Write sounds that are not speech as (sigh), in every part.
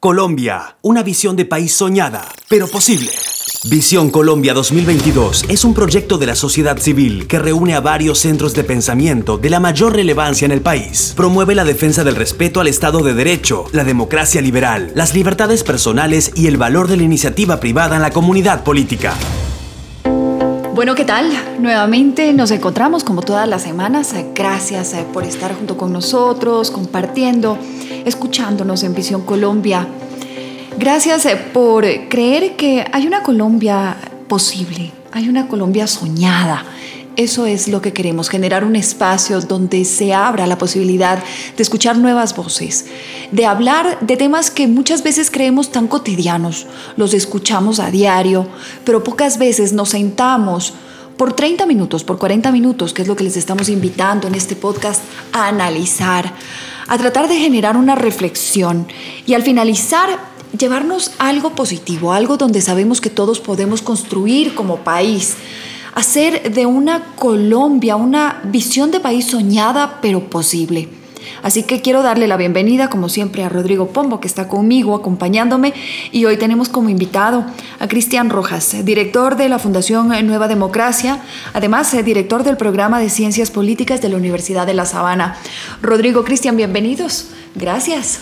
Colombia, una visión de país soñada, pero posible. Visión Colombia 2022 es un proyecto de la sociedad civil que reúne a varios centros de pensamiento de la mayor relevancia en el país. Promueve la defensa del respeto al Estado de Derecho, la democracia liberal, las libertades personales y el valor de la iniciativa privada en la comunidad política. Bueno, ¿qué tal? Nuevamente nos encontramos como todas las semanas. Gracias eh, por estar junto con nosotros, compartiendo, escuchándonos en Visión Colombia. Gracias eh, por creer que hay una Colombia posible, hay una Colombia soñada eso es lo que queremos, generar un espacio donde se abra la posibilidad de escuchar nuevas voces, de hablar de temas que muchas veces creemos tan cotidianos, los escuchamos a diario, pero pocas veces nos sentamos por 30 minutos, por 40 minutos, que es lo que les estamos invitando en este podcast, a analizar, a tratar de generar una reflexión y al finalizar llevarnos algo positivo, algo donde sabemos que todos podemos construir como país hacer de una Colombia una visión de país soñada pero posible. Así que quiero darle la bienvenida, como siempre, a Rodrigo Pombo, que está conmigo, acompañándome, y hoy tenemos como invitado a Cristian Rojas, director de la Fundación Nueva Democracia, además eh, director del programa de Ciencias Políticas de la Universidad de La Sabana. Rodrigo, Cristian, bienvenidos. Gracias.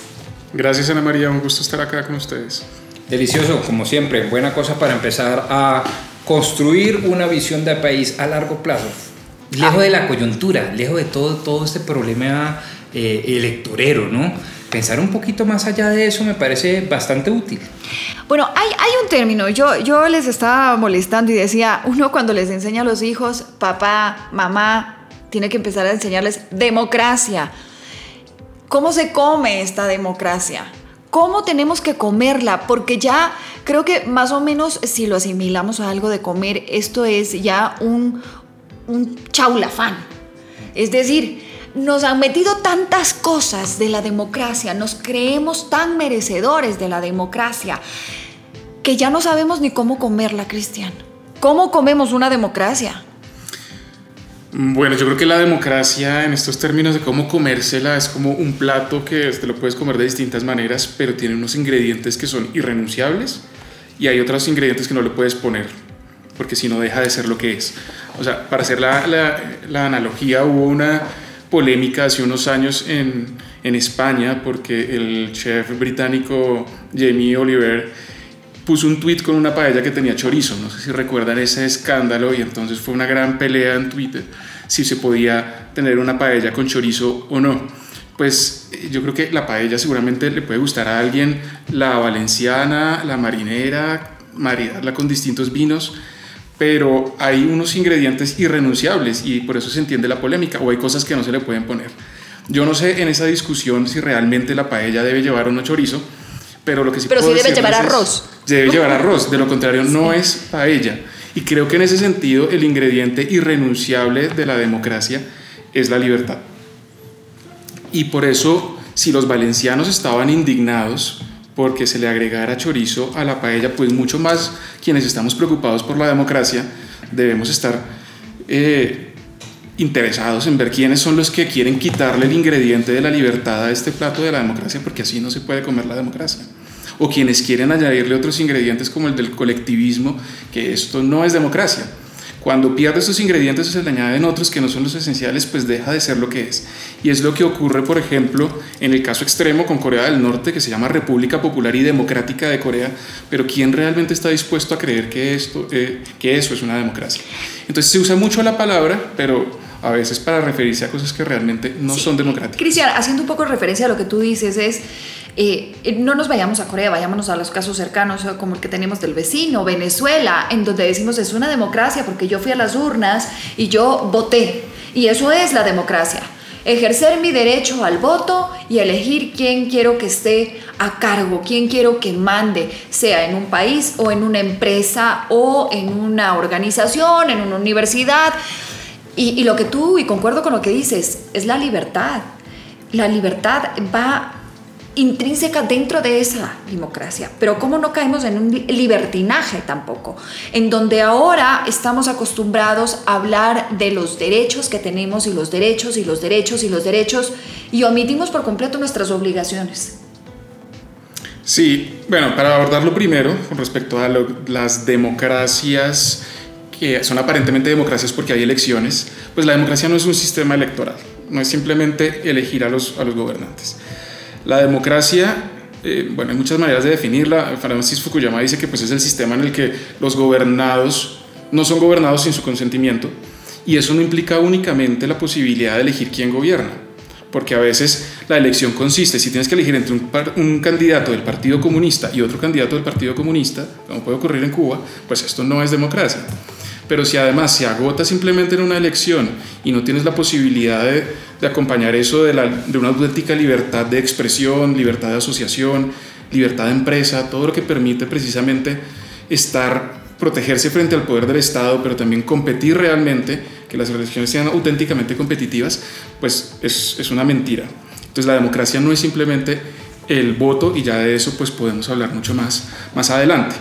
Gracias, Ana María, un gusto estar acá con ustedes. Delicioso, como siempre, buena cosa para empezar a construir una visión de país a largo plazo, lejos de la coyuntura, lejos de todo, todo este problema eh, electorero, ¿no? Pensar un poquito más allá de eso me parece bastante útil. Bueno, hay, hay un término, yo, yo les estaba molestando y decía, uno cuando les enseña a los hijos, papá, mamá, tiene que empezar a enseñarles democracia. ¿Cómo se come esta democracia? ¿Cómo tenemos que comerla? Porque ya creo que más o menos si lo asimilamos a algo de comer, esto es ya un, un chaulafán. Es decir, nos han metido tantas cosas de la democracia, nos creemos tan merecedores de la democracia, que ya no sabemos ni cómo comerla, Cristian. ¿Cómo comemos una democracia? Bueno, yo creo que la democracia en estos términos de cómo comérsela es como un plato que te lo puedes comer de distintas maneras, pero tiene unos ingredientes que son irrenunciables y hay otros ingredientes que no le puedes poner, porque si no deja de ser lo que es. O sea, para hacer la, la, analogía, hubo una polémica hace unos años en, en España porque el chef británico Jamie Oliver puso un tweet con una paella que tenía chorizo. No sé si recuerdan ese escándalo y entonces fue una gran pelea en Twitter si se podía tener una paella con chorizo o no. Pues eh, yo creo que la paella seguramente le puede gustar a alguien, la valenciana, la marinera, maridarla con distintos vinos, pero hay unos ingredientes irrenunciables y por eso se entiende la polémica, o hay cosas que no se le pueden poner. Yo no sé en esa discusión si realmente la paella debe llevar o no chorizo, pero lo que sí Pero sí debe llevar arroz. Debe llevar (laughs) arroz, de lo contrario no es paella. Y creo que en ese sentido el ingrediente irrenunciable de la democracia es la libertad. Y por eso, si los valencianos estaban indignados porque se le agregara chorizo a la paella, pues mucho más quienes estamos preocupados por la democracia debemos estar eh, interesados en ver quiénes son los que quieren quitarle el ingrediente de la libertad a este plato de la democracia, porque así no se puede comer la democracia o quienes quieren añadirle otros ingredientes como el del colectivismo, que esto no es democracia. Cuando pierde esos ingredientes o se le añaden otros que no son los esenciales, pues deja de ser lo que es. Y es lo que ocurre, por ejemplo, en el caso extremo con Corea del Norte, que se llama República Popular y Democrática de Corea, pero ¿quién realmente está dispuesto a creer que, esto, eh, que eso es una democracia? Entonces se usa mucho la palabra, pero a veces para referirse a cosas que realmente no son democráticas. Cristian, haciendo un poco referencia a lo que tú dices, es eh, no nos vayamos a Corea, vayámonos a los casos cercanos como el que tenemos del vecino, Venezuela, en donde decimos es una democracia porque yo fui a las urnas y yo voté. Y eso es la democracia. Ejercer mi derecho al voto y elegir quién quiero que esté a cargo, quién quiero que mande, sea en un país o en una empresa o en una organización, en una universidad. Y, y lo que tú, y concuerdo con lo que dices, es la libertad. La libertad va intrínseca dentro de esa democracia. Pero ¿cómo no caemos en un libertinaje tampoco? En donde ahora estamos acostumbrados a hablar de los derechos que tenemos y los derechos y los derechos y los derechos y omitimos por completo nuestras obligaciones. Sí, bueno, para abordarlo primero, con respecto a las democracias que son aparentemente democracias porque hay elecciones, pues la democracia no es un sistema electoral, no es simplemente elegir a los, a los gobernantes. La democracia, eh, bueno, hay muchas maneras de definirla. Francis Fukuyama dice que pues, es el sistema en el que los gobernados no son gobernados sin su consentimiento y eso no implica únicamente la posibilidad de elegir quién gobierna, porque a veces la elección consiste, si tienes que elegir entre un, un, candidato del Partido Comunista y otro candidato del Partido Comunista, como puede ocurrir en Cuba, pues esto no es democracia. Pero si además se agota simplemente en una elección y no tienes la posibilidad de, acompañar eso de una auténtica libertad de expresión, libertad de asociación, libertad de empresa, todo lo que permite precisamente estar, protegerse frente al poder del Estado, pero también competir realmente, que las elecciones sean auténticamente competitivas, pues es, es una mentira. Entonces la democracia no es simplemente el voto y ya de eso pues podemos hablar mucho más, más adelante.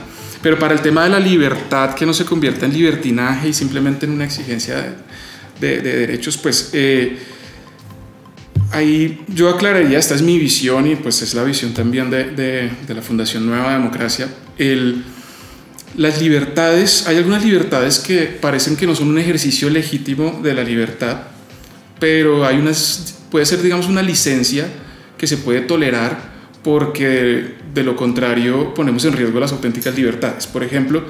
Pero para el tema de la libertad, que no se convierta en libertinaje y simplemente en una exigencia de, de, derechos, pues eh, ahí yo aclararía, esta es mi visión y pues es la visión también de, de la Fundación Nueva Democracia, el, las libertades, hay algunas libertades que parecen que no son un ejercicio legítimo de la libertad, pero hay unas, puede ser digamos una licencia que se puede tolerar porque de lo contrario ponemos en riesgo las auténticas libertades. Por ejemplo,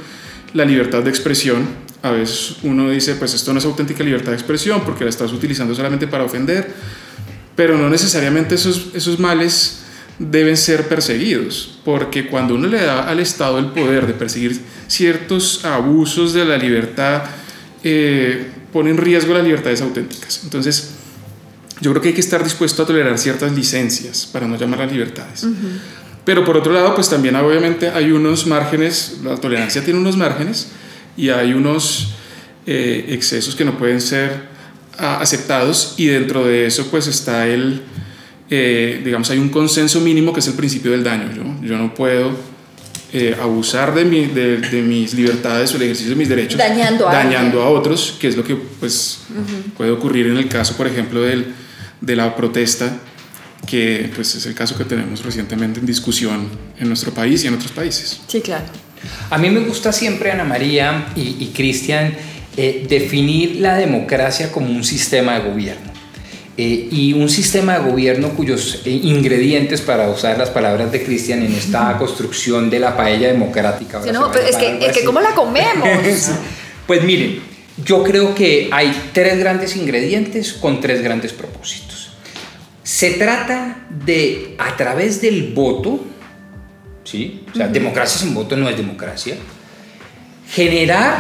la libertad de expresión. A veces uno dice, pues esto no es auténtica libertad de expresión porque la estás utilizando solamente para ofender, pero no necesariamente esos, esos males deben ser perseguidos, porque cuando uno le da al Estado el poder de perseguir ciertos abusos de la libertad, eh, pone en riesgo las libertades auténticas. Entonces, yo creo que hay que estar dispuesto a tolerar ciertas licencias para no llamarlas libertades. Uh -huh. Pero por otro lado, pues también obviamente hay unos márgenes, la tolerancia tiene unos márgenes y hay unos eh, excesos que no pueden ser uh, aceptados y dentro de eso pues está el, eh, digamos, hay un consenso mínimo que es el principio del daño. Yo, yo no puedo eh, abusar de, mi, de, de, mis libertades o el ejercicio de mis derechos dañando a, dañando a otros, que es lo que pues, uh -huh. puede ocurrir en el caso, por ejemplo, del de la protesta, que pues, es el caso que tenemos recientemente en discusión en nuestro país y en otros países. Sí, claro. A mí me gusta siempre, Ana María y, y Cristian, eh, definir la democracia como un sistema de gobierno. Eh, y un sistema de gobierno cuyos eh, ingredientes, para usar las palabras de Cristian en esta construcción de la paella democrática. Sí, no, pero es que, es que ¿cómo la comemos? (laughs) pues miren, yo creo que hay tres grandes ingredientes con tres grandes propósitos. Se trata de, a través del voto, ¿sí? O sea, uh -huh. democracia sin voto no es democracia, generar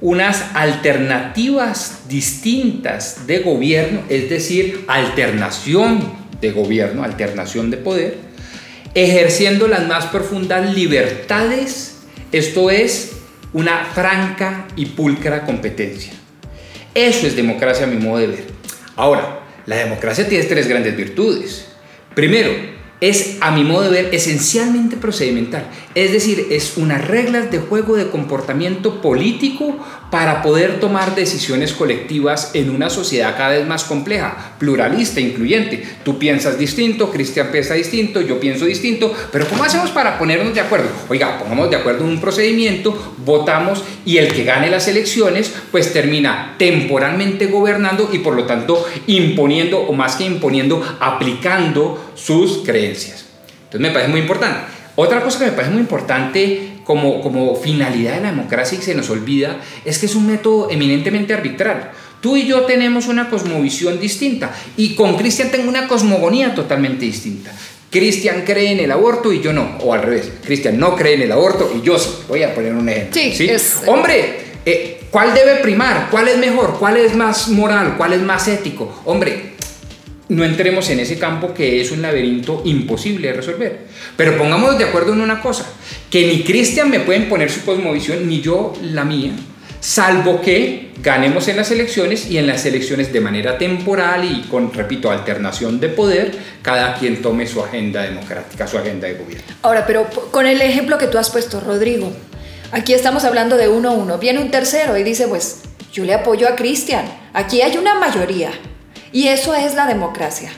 unas alternativas distintas de gobierno, es decir, alternación de gobierno, alternación de poder, ejerciendo las más profundas libertades, esto es una franca y pulcra competencia. Eso es democracia a mi modo de ver. Ahora, la democracia tiene tres grandes virtudes. Primero, es, a mi modo de ver, esencialmente procedimental. Es decir, es unas reglas de juego de comportamiento político para poder tomar decisiones colectivas en una sociedad cada vez más compleja, pluralista, incluyente. Tú piensas distinto, Cristian piensa distinto, yo pienso distinto, pero ¿cómo hacemos para ponernos de acuerdo? Oiga, pongamos de acuerdo en un procedimiento, votamos y el que gane las elecciones pues termina temporalmente gobernando y por lo tanto imponiendo, o más que imponiendo, aplicando sus creencias. Entonces me parece muy importante. Otra cosa que me parece muy importante como, como finalidad de la democracia y que se nos olvida es que es un método eminentemente arbitral. Tú y yo tenemos una cosmovisión distinta y con Cristian tengo una cosmogonía totalmente distinta. Cristian cree en el aborto y yo no, o al revés, Cristian no cree en el aborto y yo sí. Voy a poner un ejemplo. Sí, ¿sí? Es... Hombre, eh, ¿cuál debe primar? ¿Cuál es mejor? ¿Cuál es más moral? ¿Cuál es más ético? Hombre, no entremos en ese campo que es un laberinto imposible de resolver. Pero pongámonos de acuerdo en una cosa, que ni Cristian me pueden poner su cosmovisión, ni yo la mía, salvo que ganemos en las elecciones y en las elecciones de manera temporal y con, repito, alternación de poder, cada quien tome su agenda democrática, su agenda de gobierno. Ahora, pero con el ejemplo que tú has puesto, Rodrigo, aquí estamos hablando de uno a uno, viene un tercero y dice, pues yo le apoyo a Cristian, aquí hay una mayoría, y eso es la democracia.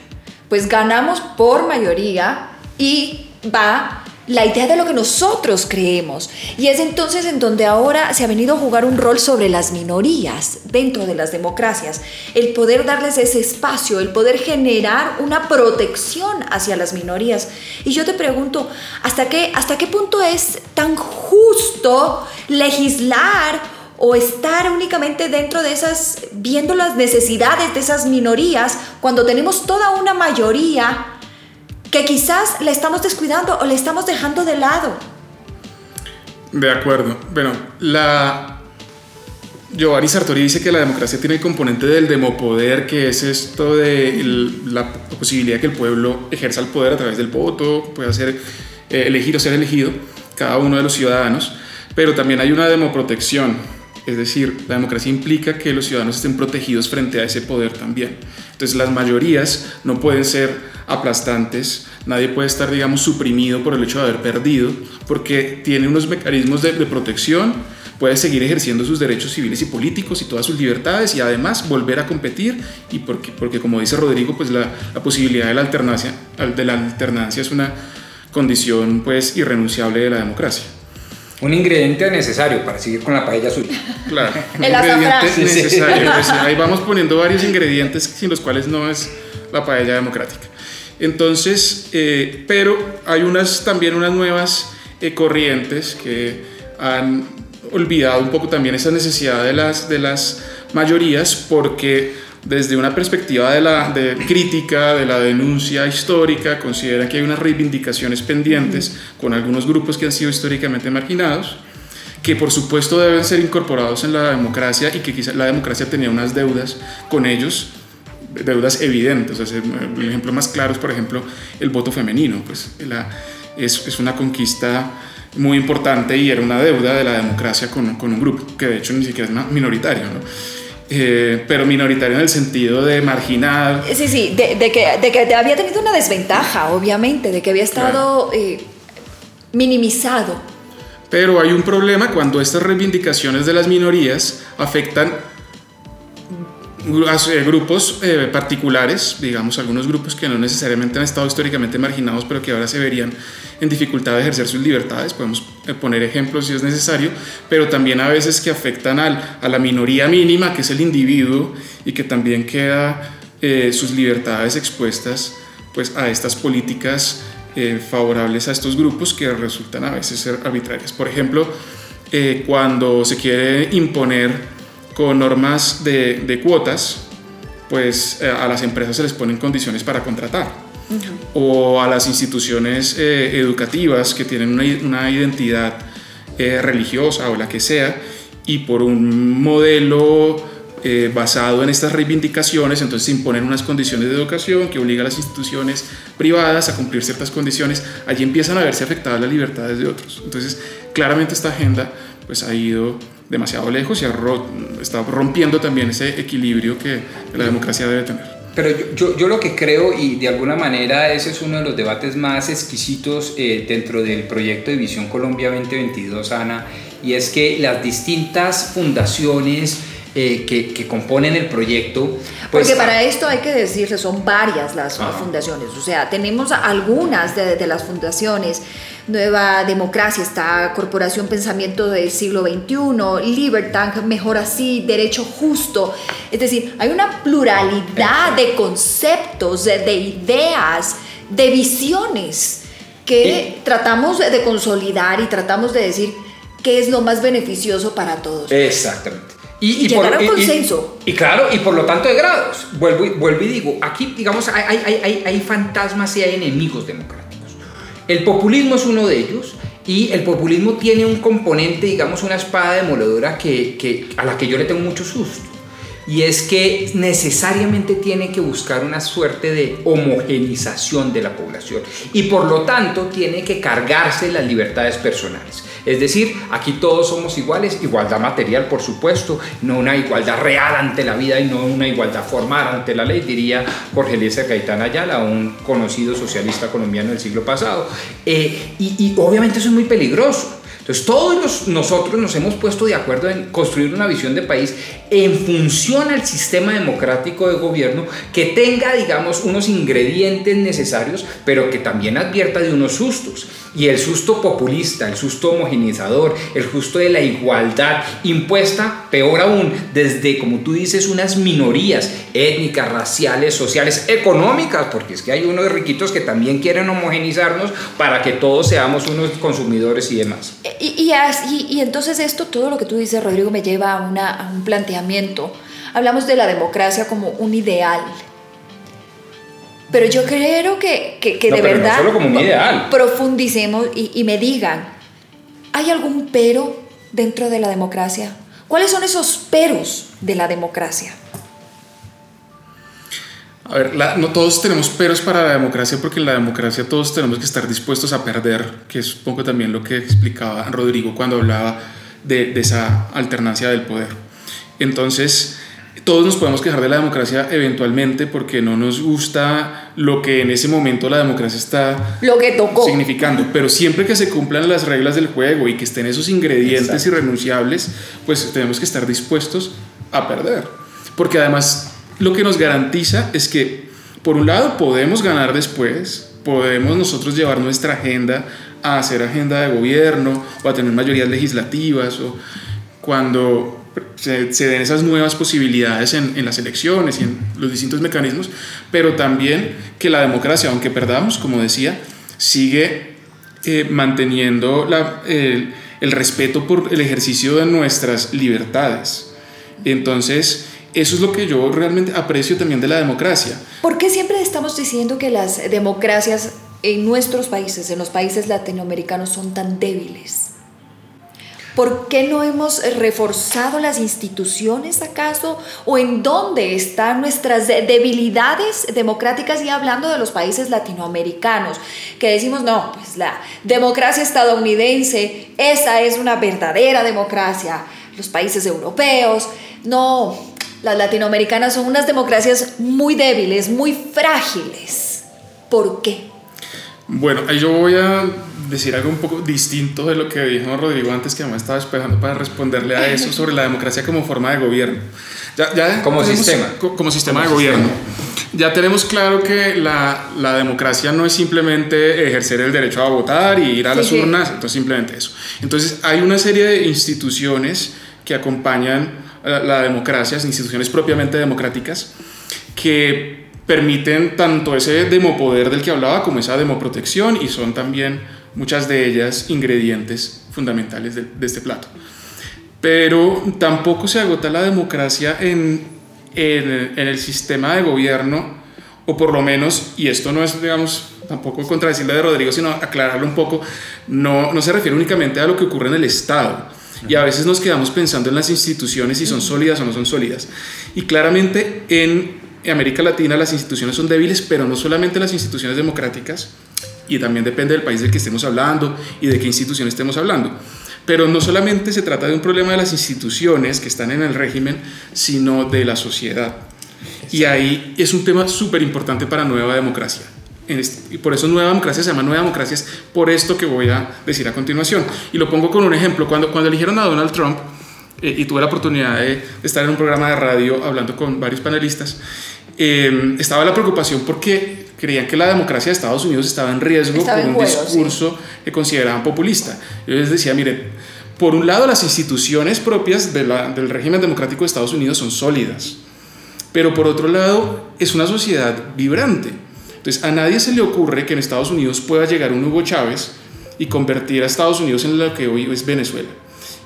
Pues ganamos por mayoría y va la idea de lo que nosotros creemos. Y es entonces en donde ahora se ha venido a jugar un rol sobre las minorías dentro de las democracias. El poder darles ese espacio, el poder generar una protección hacia las minorías. Y yo te pregunto, ¿hasta qué, hasta qué punto es tan justo legislar o estar únicamente dentro de esas, viendo las necesidades de esas minorías, cuando tenemos toda una mayoría que quizás le estamos descuidando o le estamos dejando de lado. De acuerdo. Bueno, la Giovanni Sartori dice que la democracia tiene el componente del demopoder, que es esto de la posibilidad que el pueblo ejerza el poder a través del voto, pueda ser eh, elegido o ser elegido, cada uno de los ciudadanos, pero también hay una demoprotección, es decir, la democracia implica que los ciudadanos estén protegidos frente a ese poder también. Entonces las mayorías no pueden ser aplastantes, nadie puede estar, digamos, suprimido por el hecho de haber perdido, porque tiene unos mecanismos de, protección, puede seguir ejerciendo sus derechos civiles y políticos y todas sus libertades y además volver a competir y porque, porque como dice Rodrigo, pues la, la posibilidad de la, alternancia, de la alternancia es una condición pues irrenunciable de la democracia. Un ingrediente necesario para seguir con la paella suya. Claro, (laughs) un ingrediente necesario. Pues, ahí vamos poniendo varios ingredientes sin los cuales no es la paella democrática. Entonces, eh, pero hay unas, también unas nuevas eh, corrientes que han olvidado un poco también esa necesidad de las, de las mayorías porque desde una perspectiva de la de crítica, de la denuncia histórica, considera que hay unas reivindicaciones pendientes con algunos grupos que han sido históricamente marginados, que por supuesto deben ser incorporados en la democracia y que quizá la democracia tenía unas deudas con ellos, deudas evidentes. el ejemplo más claro es, por ejemplo, el voto femenino, pues la, es, es una conquista muy importante y era una deuda de la democracia con, con un grupo, que de hecho ni siquiera es minoritario. ¿no? Eh, pero minoritario en el sentido de marginal. Sí, sí, de, de, que, de, que, había tenido una desventaja, obviamente, de que había estado eh, minimizado. Pero hay un problema cuando estas reivindicaciones de las minorías afectan grupos eh, particulares, digamos algunos grupos que no necesariamente han estado históricamente marginados, pero que ahora se verían en dificultad de ejercer sus libertades, podemos eh, poner ejemplos si es necesario, pero también a veces que afectan al, a la minoría mínima, que es el individuo, y que también queda sus libertades expuestas pues, a estas políticas favorables a estos grupos que resultan a veces ser arbitrarias. Por ejemplo, cuando se quiere imponer con normas de, cuotas, pues eh, a las empresas se les ponen condiciones para contratar. O a las instituciones eh, educativas que tienen una, identidad eh, religiosa o la que sea, y por un modelo basado en estas reivindicaciones, entonces se imponen unas condiciones de educación que obliga a las instituciones privadas a cumplir ciertas condiciones, allí empiezan a verse afectadas las libertades de otros. Entonces, claramente esta agenda pues ha ido demasiado lejos y está rompiendo también ese equilibrio que la democracia debe tener. Pero yo, lo que creo, y de alguna manera ese es uno de los debates más exquisitos eh, dentro del proyecto de Visión Colombia 2022, Ana, y es que las distintas fundaciones eh, que, que, componen el proyecto. Pues, Porque para esto hay que decirle, son varias las fundaciones, o sea, tenemos algunas de, de las fundaciones Nueva Democracia, está Corporación Pensamiento del Siglo XXI, Libertad, Mejor Así, Derecho Justo. Es decir, hay una pluralidad de conceptos, de, ideas, de visiones que tratamos de consolidar y tratamos de decir qué es lo más beneficioso para todos. Exactamente. Y, y, llegar a un consenso. Y, claro, y por lo tanto de grados. Vuelvo y, vuelvo y digo, aquí, digamos, hay, hay, hay, hay fantasmas y hay enemigos democráticos. El populismo es uno de ellos y el populismo tiene un componente, digamos, una espada demoledora que, que, a la que yo le tengo mucho susto. Y es que necesariamente tiene que buscar una suerte de homogenización de la población. Y por lo tanto tiene que cargarse las libertades personales. Es decir, aquí todos somos iguales, igualdad material por supuesto, no una igualdad real ante la vida y no una igualdad formal ante la ley, diría Jorge Eliezer Gaitán Ayala, un conocido socialista colombiano del siglo pasado. Eh, y, y obviamente eso es muy peligroso Entonces todos nosotros nos hemos puesto de acuerdo en construir una visión de país en función al sistema democrático de gobierno que tenga, digamos, unos ingredientes necesarios, pero que también advierta de unos sustos. Y el susto populista, el susto homogenizador, el susto de la igualdad impuesta, peor aún, desde, como tú dices, unas minorías étnicas, raciales, sociales, económicas, porque es que hay unos riquitos que también quieren homogenizarnos para que todos seamos unos consumidores y demás. Y, y, entonces esto, todo lo que tú dices, Rodrigo, me lleva a, una, a un planteamiento. Hablamos de la democracia como un ideal, pero yo creo que, que, de verdad solo como un ideal. profundicemos y, y, me digan, ¿hay algún pero dentro de la democracia? ¿Cuáles son esos peros de la democracia? A ver, no todos tenemos peros para la democracia porque en la democracia todos tenemos que estar dispuestos a perder, que es un poco también lo que explicaba Rodrigo cuando hablaba de, de esa alternancia del poder. Entonces, todos nos podemos quejar de la democracia eventualmente porque no nos gusta lo que en ese momento la democracia está lo que tocó. significando, pero siempre que se cumplan las reglas del juego y que estén esos ingredientes irrenunciables, pues tenemos que estar dispuestos a perder. Porque además lo que nos garantiza es que, por un lado, podemos ganar después, podemos nosotros llevar nuestra agenda a hacer agenda de gobierno o a tener mayorías legislativas o cuando se, den esas nuevas posibilidades en, en, las elecciones y en los distintos mecanismos, pero también que la democracia, aunque perdamos, como decía, sigue eh, manteniendo la, el respeto por el ejercicio de nuestras libertades. Entonces, eso es lo que yo realmente aprecio también de la democracia. ¿Por qué siempre estamos diciendo que las democracias en nuestros países, en los países latinoamericanos, son tan débiles? ¿Por qué no hemos reforzado las instituciones acaso? ¿O en dónde están nuestras debilidades democráticas? Y hablando de los países latinoamericanos, que decimos, no, pues la democracia estadounidense, esa es una verdadera democracia. Los países europeos, no, las latinoamericanas son unas democracias muy débiles, muy frágiles. ¿Por qué? Bueno, yo voy a decir algo un poco distinto de lo que dijo Rodrigo antes, que me estaba esperando para responderle a eso sobre la democracia como forma de gobierno. Ya, ya como sistema. Como sistema de gobierno. Ya tenemos claro que la, la, democracia no es simplemente ejercer el derecho a votar y ir a las urnas, entonces simplemente eso. Entonces hay una serie de instituciones que acompañan la, democracia, instituciones propiamente democráticas, que permiten tanto ese demopoder del que hablaba como esa demoprotección y son también muchas de ellas ingredientes fundamentales de, este plato. Pero tampoco se agota la democracia en, en, el sistema de gobierno, o por lo menos, y esto no es, digamos, tampoco contradecirle de Rodrigo, sino aclararlo un poco, no, no se refiere únicamente a lo que ocurre en el Estado. Y a veces nos quedamos pensando en las instituciones si son sólidas o no son sólidas. Y claramente en América Latina las instituciones son débiles, pero no solamente las instituciones democráticas, y también depende del país del que estemos hablando y de qué institución estemos hablando. Pero no solamente se trata de un problema de las instituciones que están en el régimen, sino de la sociedad. Y ahí es un tema súper importante para Nueva Democracia. Y por eso Nueva Democracia se llama Nueva Democracia, es por esto que voy a decir a continuación. Y lo pongo con un ejemplo. Cuando, cuando eligieron a Donald Trump, eh, y tuve la oportunidad de, estar en un programa de radio hablando con varios panelistas, eh, estaba la preocupación porque creían que la democracia de Estados Unidos estaba en riesgo por un discurso que consideraban populista. Yo les decía, miren, por un lado las instituciones propias de la, del régimen democrático de Estados Unidos son sólidas, pero por otro lado es una sociedad vibrante. Entonces a nadie se le ocurre que en Estados Unidos pueda llegar un Hugo Chávez y convertir a Estados Unidos en lo que hoy es Venezuela.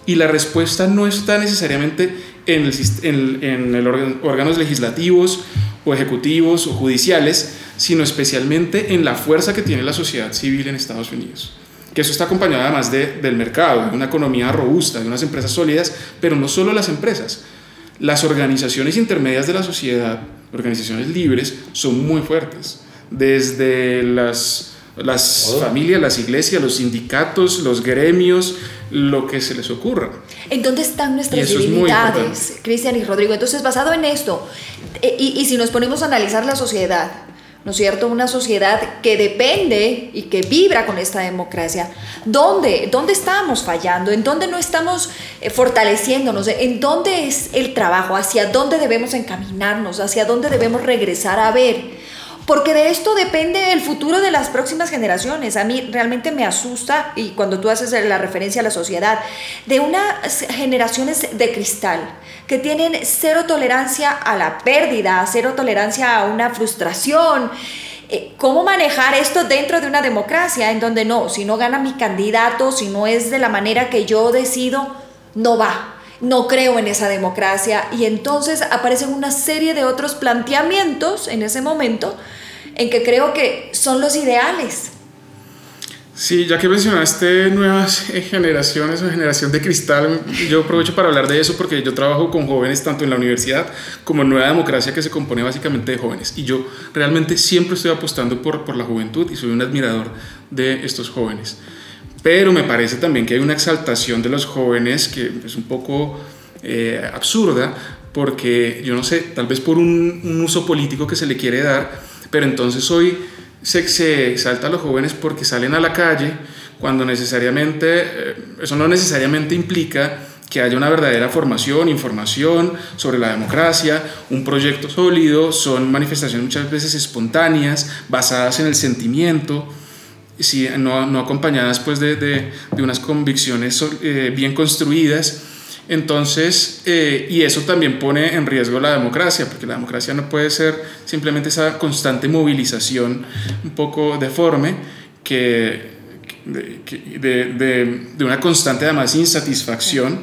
Y la respuesta no está necesariamente en, el, en, órganos legislativos o ejecutivos o judiciales, sino especialmente en la fuerza que tiene la sociedad civil en Estados Unidos. Que eso está acompañado además de, del mercado, de una economía robusta, de unas empresas sólidas, pero no solo las empresas. Las organizaciones intermedias de la sociedad, organizaciones libres, son muy fuertes. Desde las, las familias, las iglesias, los sindicatos, los gremios, lo que se les ocurra. ¿En dónde están nuestras debilidades, Cristian y Rodrigo? Entonces, basado en esto, e, y, y, si nos ponemos a analizar la sociedad, ¿no es cierto? Una sociedad que depende y que vibra con esta democracia. ¿Dónde, dónde estamos fallando? ¿En dónde no estamos eh, fortaleciéndonos? ¿En dónde es el trabajo? ¿Hacia dónde debemos encaminarnos? ¿Hacia dónde debemos regresar a ver? Porque de esto depende el futuro de las próximas generaciones. A mí realmente me asusta, y cuando tú haces la referencia a la sociedad, de unas generaciones de cristal que tienen cero tolerancia a la pérdida, cero tolerancia a una frustración. Eh, ¿Cómo manejar esto dentro de una democracia en donde no, si no gana mi candidato, si no es de la manera que yo decido, no va? No creo en esa democracia y entonces aparecen una serie de otros planteamientos en ese momento en que creo que son los ideales Sí, ya que mencionaste nuevas (laughs) generaciones o generación de cristal, yo aprovecho para hablar de eso porque yo trabajo con jóvenes tanto en la universidad como en Nueva Democracia que se compone básicamente de jóvenes. Y yo realmente siempre estoy apostando por, por la juventud y soy un admirador de estos jóvenes. Pero me parece también que hay una exaltación de los jóvenes que es un poco eh, absurda porque yo no sé, tal vez por un, un uso político que se le quiere dar, pero entonces hoy se, se exalta a los jóvenes porque salen a la calle cuando necesariamente, eh, eso no necesariamente implica que haya una verdadera formación, información sobre la democracia, un proyecto sólido, son manifestaciones muchas veces espontáneas, basadas en el sentimiento, si, no, no acompañadas pues de, de, de unas convicciones eh, bien construidas. Entonces, eh, y eso también pone en riesgo la democracia, porque la democracia no puede ser simplemente esa constante movilización un poco deforme que, de, de, de, una constante además insatisfacción.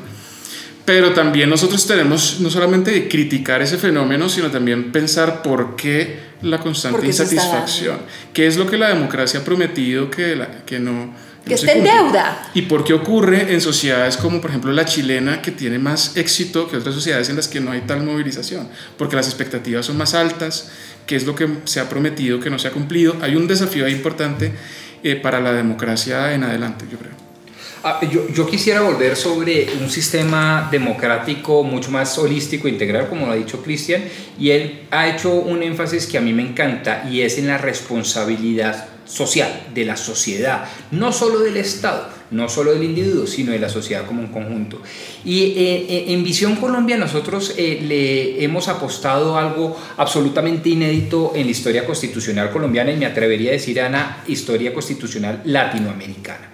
Pero también nosotros tenemos no solamente criticar ese fenómeno, sino también pensar por qué la constante insatisfacción, qué es lo que la democracia ha prometido que, la, que no que esté en deuda. ¿Y por qué ocurre en sociedades como por ejemplo la chilena que tiene más éxito que otras sociedades en las que no hay tal movilización? Porque las expectativas son más altas, qué es lo que se ha prometido que no se ha cumplido. Hay un desafío ahí importante eh, para la democracia en adelante, yo creo. Ah, yo, yo, quisiera volver sobre un sistema democrático mucho más holístico, integral, como lo ha dicho Cristian, y él ha hecho un énfasis que a mí me encanta y es en la responsabilidad social, de la sociedad, no solo del Estado, no solo del individuo, sino de la sociedad como un conjunto. Y eh, eh, en Visión Colombia nosotros eh, le hemos apostado algo absolutamente inédito en la historia constitucional colombiana y me atrevería a decir, Ana, historia constitucional latinoamericana.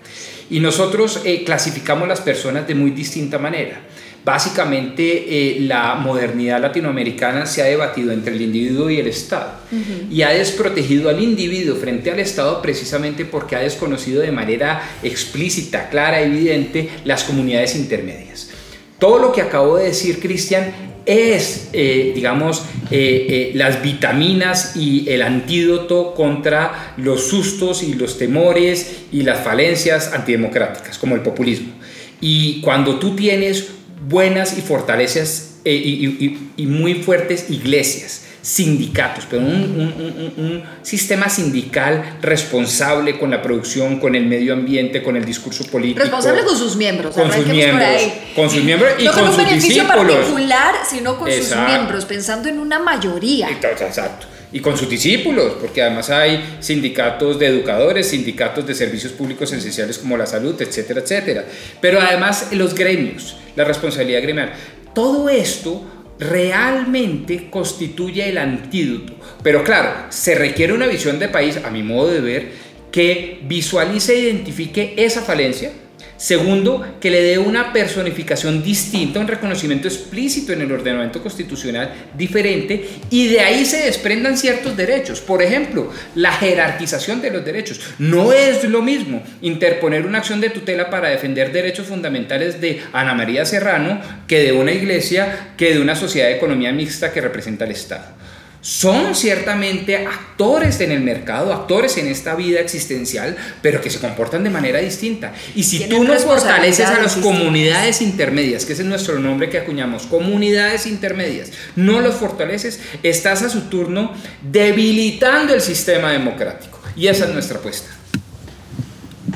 Y nosotros eh, clasificamos las personas de muy distinta manera. Básicamente eh, la modernidad latinoamericana se ha debatido entre el individuo y el Estado uh -huh. y ha desprotegido al individuo frente al Estado precisamente porque ha desconocido de manera explícita, clara, evidente las comunidades intermedias. Todo lo que acabo de decir, Cristian, es, eh, digamos, eh, eh, las vitaminas y el antídoto contra los sustos y los temores y las falencias antidemocráticas, como el populismo. Y cuando tú tienes buenas y fortalezas y, muy fuertes iglesias, sindicatos, pero un, un, un, un, sistema sindical responsable con la producción, con el medio ambiente, con el discurso político. Responsable con sus miembros, con sus miembros, con sus miembros y no con, con sus un beneficio discípulos. particular, sino con Exacto. sus miembros, pensando en una mayoría. Exacto. Y con sus discípulos, porque además hay sindicatos de educadores, sindicatos de servicios públicos esenciales como la salud, etcétera, etcétera. Pero además los gremios, la responsabilidad gremial. Todo esto realmente constituye el antídoto. Pero claro, se requiere una visión de país, a mi modo de ver, que visualice e identifique esa falencia. Segundo, que le dé una personificación distinta, un reconocimiento explícito en el ordenamiento constitucional diferente y de ahí se desprendan ciertos derechos. Por ejemplo, la jerarquización de los derechos. No es lo mismo interponer una acción de tutela para defender derechos fundamentales de Ana María Serrano que de una iglesia, que de una sociedad de economía mixta que representa al Estado son ciertamente actores en el mercado, actores en esta vida existencial, pero que se comportan de manera distinta. Y si tú no fortaleces a las comunidades intermedias, que ese es nuestro nombre que acuñamos, comunidades intermedias, no los fortaleces, estás a su turno debilitando el sistema democrático. Y esa es nuestra apuesta.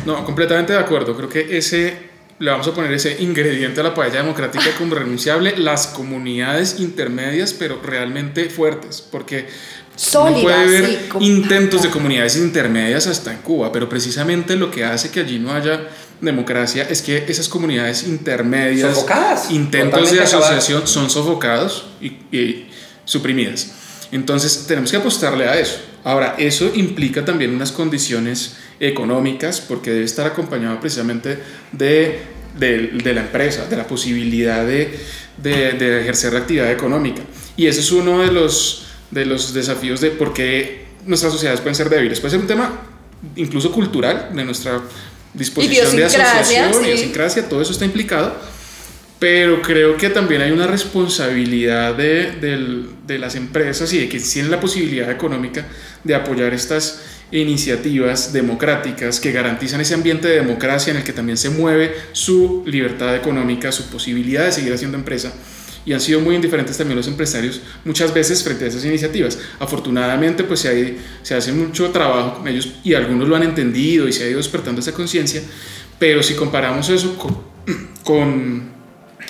No, completamente de acuerdo. Creo que ese le vamos a poner ese ingrediente a la paella democrática como renunciable, las comunidades intermedias, pero realmente fuertes, porque Sólidas, puede haber sí, intentos de comunidades intermedias hasta en Cuba, pero precisamente lo que hace que allí no haya democracia es que esas comunidades intermedias, Sofocadas, intentos de asociación son sofocados y, y suprimidas. Entonces tenemos que apostarle a eso. Ahora, eso implica también unas condiciones económicas porque debe estar acompañado precisamente de, de, de la empresa, de la posibilidad de, de, ejercer la actividad económica. Y ese es uno de los, de los desafíos de por qué nuestras sociedades pueden ser débiles. Puede ser un tema incluso cultural, de nuestra disposición de asociación, sí. idiosincrasia, todo eso está implicado. Pero creo que también hay una responsabilidad de, del- de las empresas y de que tienen la posibilidad económica de apoyar estas iniciativas democráticas que garantizan ese ambiente de democracia en el que también se mueve su libertad económica, su posibilidad de seguir haciendo empresa. Y han sido muy indiferentes también los empresarios muchas veces frente a esas iniciativas. Afortunadamente, pues se, hay- se hace mucho trabajo con ellos y algunos lo han entendido y se ha ido despertando esa conciencia. Pero si comparamos eso (clears throat) con, con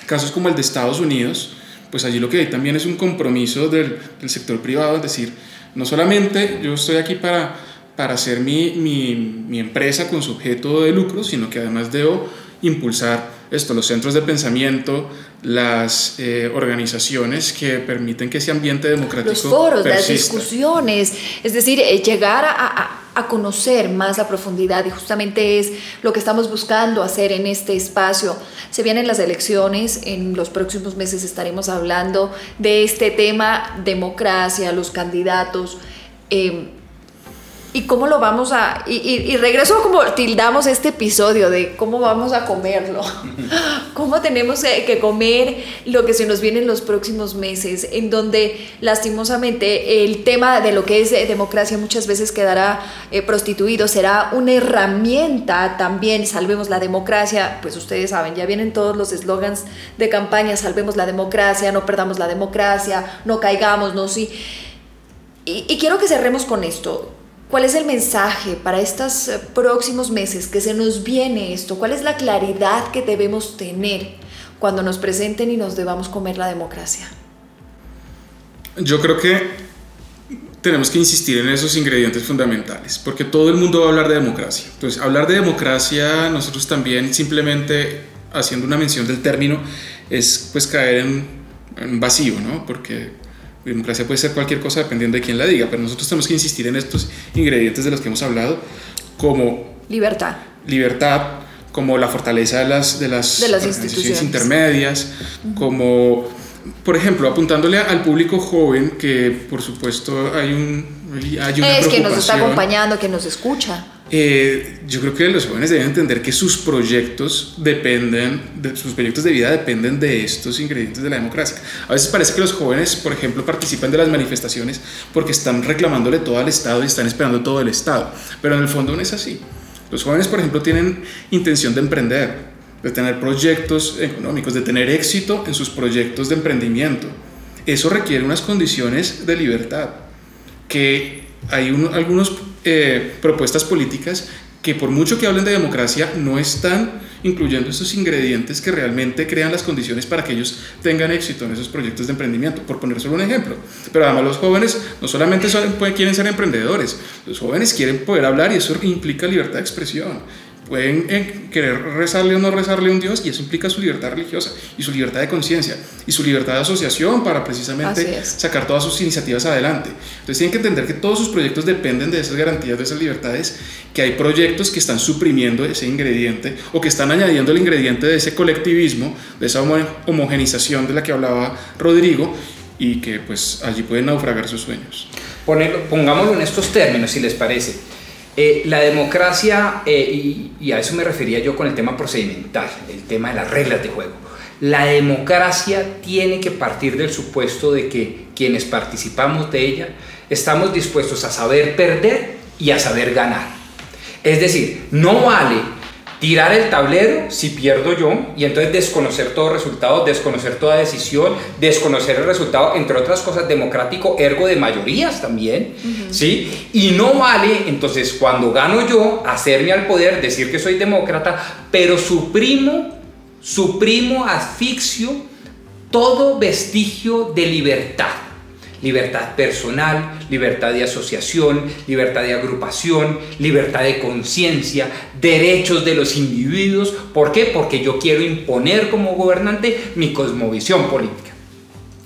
casos como el de Estados Unidos, pues allí lo que hay también es un compromiso del, del sector privado, es decir, no solamente yo estoy aquí para, para hacer mi, mi, mi empresa con su objeto de lucro, sino que además debo impulsar esto, los centros de pensamiento, las eh, organizaciones que permiten que ese ambiente democrático los foros, las persista. discusiones, es decir, eh, llegar a, a- a conocer más la profundidad y justamente es lo que estamos buscando hacer en este espacio. Se vienen las elecciones, en los próximos meses estaremos hablando de este tema, democracia, los candidatos. eh, ¿Y cómo lo vamos a.? Y, y- y regreso como tildamos este episodio de cómo vamos a comerlo. (laughs) ¿Cómo tenemos que comer lo que se nos viene en los próximos meses? En donde, lastimosamente, el tema de lo que es eh, democracia muchas veces quedará eh, prostituido. Será una herramienta también. Salvemos la democracia. Pues ustedes saben, ya vienen todos los eslogans de campaña: salvemos la democracia, no perdamos la democracia, no caigamos, no sí. Y, y quiero que cerremos con esto. ¿Cuál es el mensaje para estos eh, próximos meses que se nos viene esto? ¿Cuál es la claridad que debemos tener cuando nos presenten y nos debamos comer la democracia? Yo creo que tenemos que insistir en esos ingredientes fundamentales, porque todo el mundo va a hablar de democracia. Entonces, hablar de democracia, nosotros también simplemente haciendo una mención del término, es pues caer en, en vacío, ¿no? Porque democracia puede ser cualquier cosa dependiendo de quién la diga, pero nosotros tenemos que insistir en estos ingredientes de los que hemos hablado, como Libertad. libertad, como la fortaleza de las, de las, De las instituciones. intermedias, como, por ejemplo, apuntándole al público joven, que por supuesto hay, un, hay una Es que nos está acompañando, que nos escucha. Eh, yo creo que los jóvenes deben entender que sus proyectos dependen, de, sus proyectos de vida dependen de estos ingredientes de la democracia. A veces parece que los jóvenes, por ejemplo, participan de las manifestaciones porque están reclamándole todo al Estado y están esperando todo el Estado, pero en el fondo no es así. Los jóvenes, por ejemplo, tienen intención de emprender, de tener proyectos económicos, de tener éxito en sus proyectos de emprendimiento. Eso requiere unas condiciones de libertad que hay uno- algunas propuestas políticas que por mucho que hablen de democracia no están incluyendo esos ingredientes que realmente crean las condiciones para que ellos tengan éxito en esos proyectos de emprendimiento, por poner solo un ejemplo. Pero además los jóvenes no solamente quieren ser emprendedores, los jóvenes quieren poder hablar y eso implica libertad de expresión. Pueden eh, querer rezarle o no rezarle a un Dios y eso implica su libertad religiosa y su libertad de conciencia y su libertad de asociación para precisamente sacar todas sus iniciativas adelante. Entonces tienen que entender que todos sus proyectos dependen de esas garantías, de esas libertades, que hay proyectos que están suprimiendo ese ingrediente o que están añadiendo el ingrediente de ese colectivismo, de esa homo- homogenización de la que hablaba Rodrigo y que pues allí pueden naufragar sus sueños. Ponerlo- pongámoslo en estos términos, si les parece. Eh, la democracia, eh, y, y a eso me refería yo con el tema procedimental, el tema de las reglas de juego. La democracia tiene que partir del supuesto de que quienes participamos de ella estamos dispuestos a saber perder y a saber ganar. Es decir, no vale tirar el tablero si pierdo yo y entonces desconocer todo resultado, desconocer toda decisión, desconocer el resultado, entre otras cosas, democrático, ergo de mayorías también, ¿sí? Y no vale, entonces, cuando gano yo, hacerme al poder, decir que soy demócrata, pero suprimo, suprimo, asfixio todo vestigio de libertad. Libertad personal, libertad de asociación, libertad de agrupación, libertad de conciencia, derechos de los individuos. ¿Por qué? Porque yo quiero imponer como gobernante mi cosmovisión política.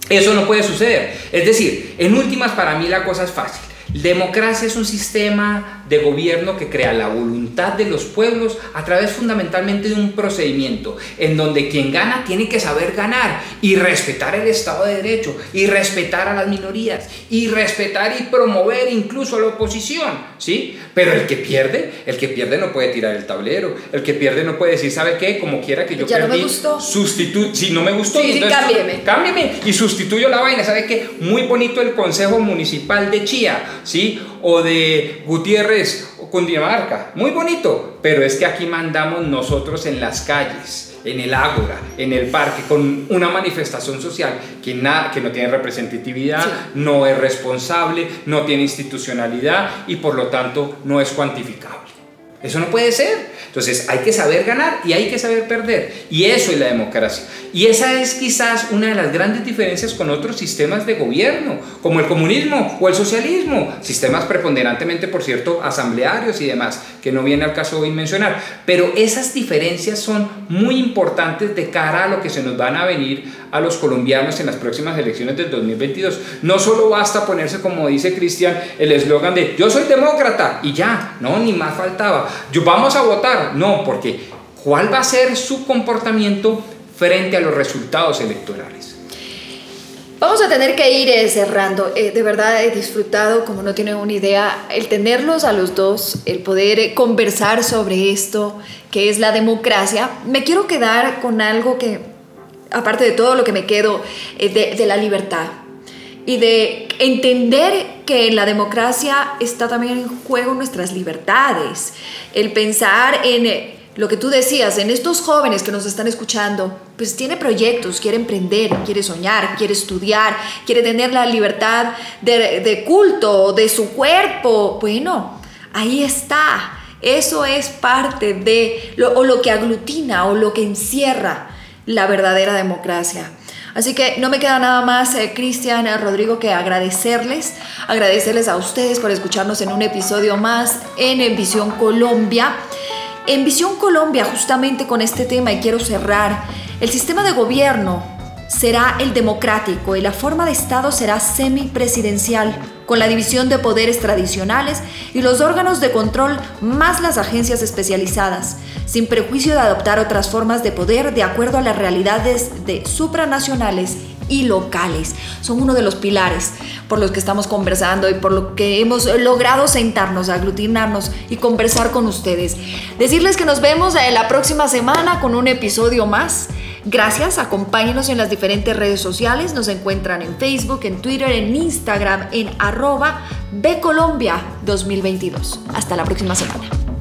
Eso no puede suceder. Es decir, en últimas para mí la cosa es fácil. Democracia es un sistema de gobierno que crea la voluntad de los pueblos a través fundamentalmente de un procedimiento en donde quien gana tiene que saber ganar y respetar el Estado de Derecho y respetar a las minorías y respetar y promover incluso a la oposición, ¿sí? Pero el que pierde, el que pierde no puede tirar el tablero, el que pierde no puede decir, ¿sabe qué? Como quiera que yo ya perdí, no me gustó. si no me gustó, sí, entonces, sí, cámbieme. cámbieme y sustituyo la vaina, ¿sabe qué? Muy bonito el Consejo Municipal de Chía, ¿sí? O de Gutiérrez o Cundinamarca, muy bonito, pero es que aquí mandamos nosotros en las calles, en el ágora, en el parque, con una manifestación social que, nada, que no tiene representatividad, Sí. no es responsable, no tiene institucionalidad y por lo tanto no es cuantificable. Eso no puede ser. Entonces hay que saber ganar y hay que saber perder. Y eso es la democracia. Y esa es quizás una de las grandes diferencias con otros sistemas de gobierno, como el comunismo o el socialismo. Sistemas preponderantemente, por cierto, asamblearios y demás, que no viene al caso hoy mencionar. Pero esas diferencias son muy importantes de cara a lo que se nos van a venir a los colombianos en las próximas elecciones del 2022. No solo basta ponerse, como dice Cristian, el eslogan de yo soy demócrata y ya, no, ni más faltaba. Yo vamos a votar, no, porque ¿cuál va a ser su comportamiento frente a los resultados electorales? Vamos a tener que ir eh, cerrando. Eh, de verdad he disfrutado, como no tienen una idea, el tenerlos a los dos, el poder eh, conversar sobre esto, que es la democracia. Me quiero quedar con algo que, aparte de todo lo que me quedo, de la libertad y de entender que en la democracia está también en juego nuestras libertades, el pensar en eh, lo que tú decías, en estos jóvenes que nos están escuchando, pues tiene proyectos, quiere emprender, quiere soñar, quiere estudiar, quiere tener la libertad de, de culto, de su cuerpo. Bueno, ahí está. Eso es parte de o lo que aglutina o lo que encierra la verdadera democracia. Así que no me queda nada más, eh, Cristian, eh, Rodrigo, que agradecerles, agradecerles a ustedes por escucharnos en un episodio más en, en Visión Colombia. En Visión Colombia, justamente con este tema, y quiero cerrar, el sistema de gobierno será el democrático y la forma de Estado será semipresidencial, con la división de poderes tradicionales y los órganos de control más las agencias especializadas, sin prejuicio de adoptar otras formas de poder de acuerdo a las realidades de supranacionales y locales. Son uno de los pilares por los que estamos conversando y por lo que hemos logrado sentarnos, aglutinarnos y conversar con ustedes. Decirles que nos vemos eh, la próxima semana con un episodio más. Gracias, acompáñenos en las diferentes redes sociales. Nos encuentran en Facebook, en Twitter, en Instagram, en arroba Bcolombia 2022. Hasta la próxima semana.